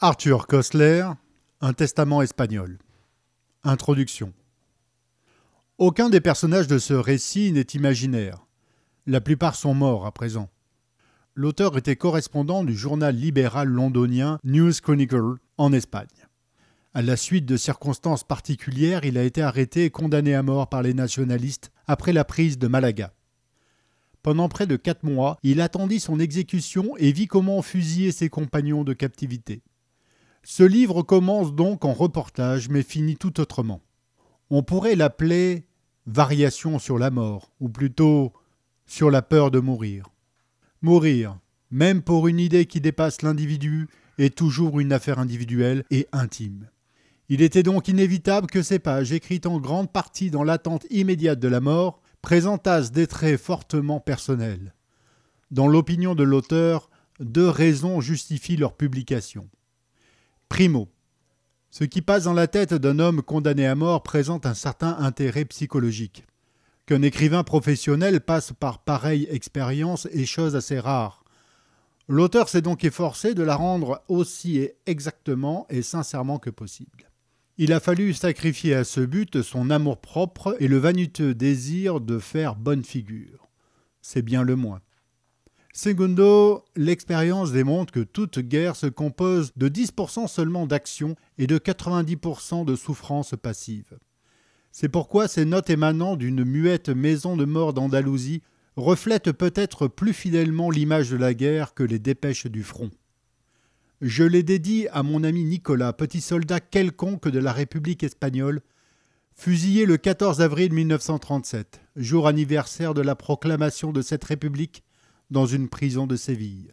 Arthur Kostler, Un testament espagnol. Introduction. Aucun des personnages de ce récit n'est imaginaire. La plupart sont morts à présent. L'auteur était correspondant du journal libéral londonien News Chronicle en Espagne. À la suite de circonstances particulières, il a été arrêté et condamné à mort par les nationalistes après la prise de Malaga. Pendant près de quatre mois, il attendit son exécution et vit comment fusiller ses compagnons de captivité. Ce livre commence donc en reportage mais finit tout autrement. On pourrait l'appeler Variation sur la mort, ou plutôt sur la peur de mourir. Mourir, même pour une idée qui dépasse l'individu, est toujours une affaire individuelle et intime. Il était donc inévitable que ces pages, écrites en grande partie dans l'attente immédiate de la mort, présentassent des traits fortement personnels. Dans l'opinion de l'auteur, deux raisons justifient leur publication. Primo. Ce qui passe dans la tête d'un homme condamné à mort présente un certain intérêt psychologique. Qu'un écrivain professionnel passe par pareille expérience est chose assez rare. L'auteur s'est donc efforcé de la rendre aussi exactement et sincèrement que possible. Il a fallu sacrifier à ce but son amour-propre et le vaniteux désir de faire bonne figure. C'est bien le moins. Segundo, l'expérience démontre que toute guerre se compose de 10% seulement d'action et de 90% de souffrance passive. C'est pourquoi ces notes émanant d'une muette maison de mort d'Andalousie reflètent peut-être plus fidèlement l'image de la guerre que les dépêches du front. Je les dédie à mon ami Nicolas, petit soldat quelconque de la République espagnole, fusillé le 14 avril 1937, jour anniversaire de la proclamation de cette République dans une prison de Séville.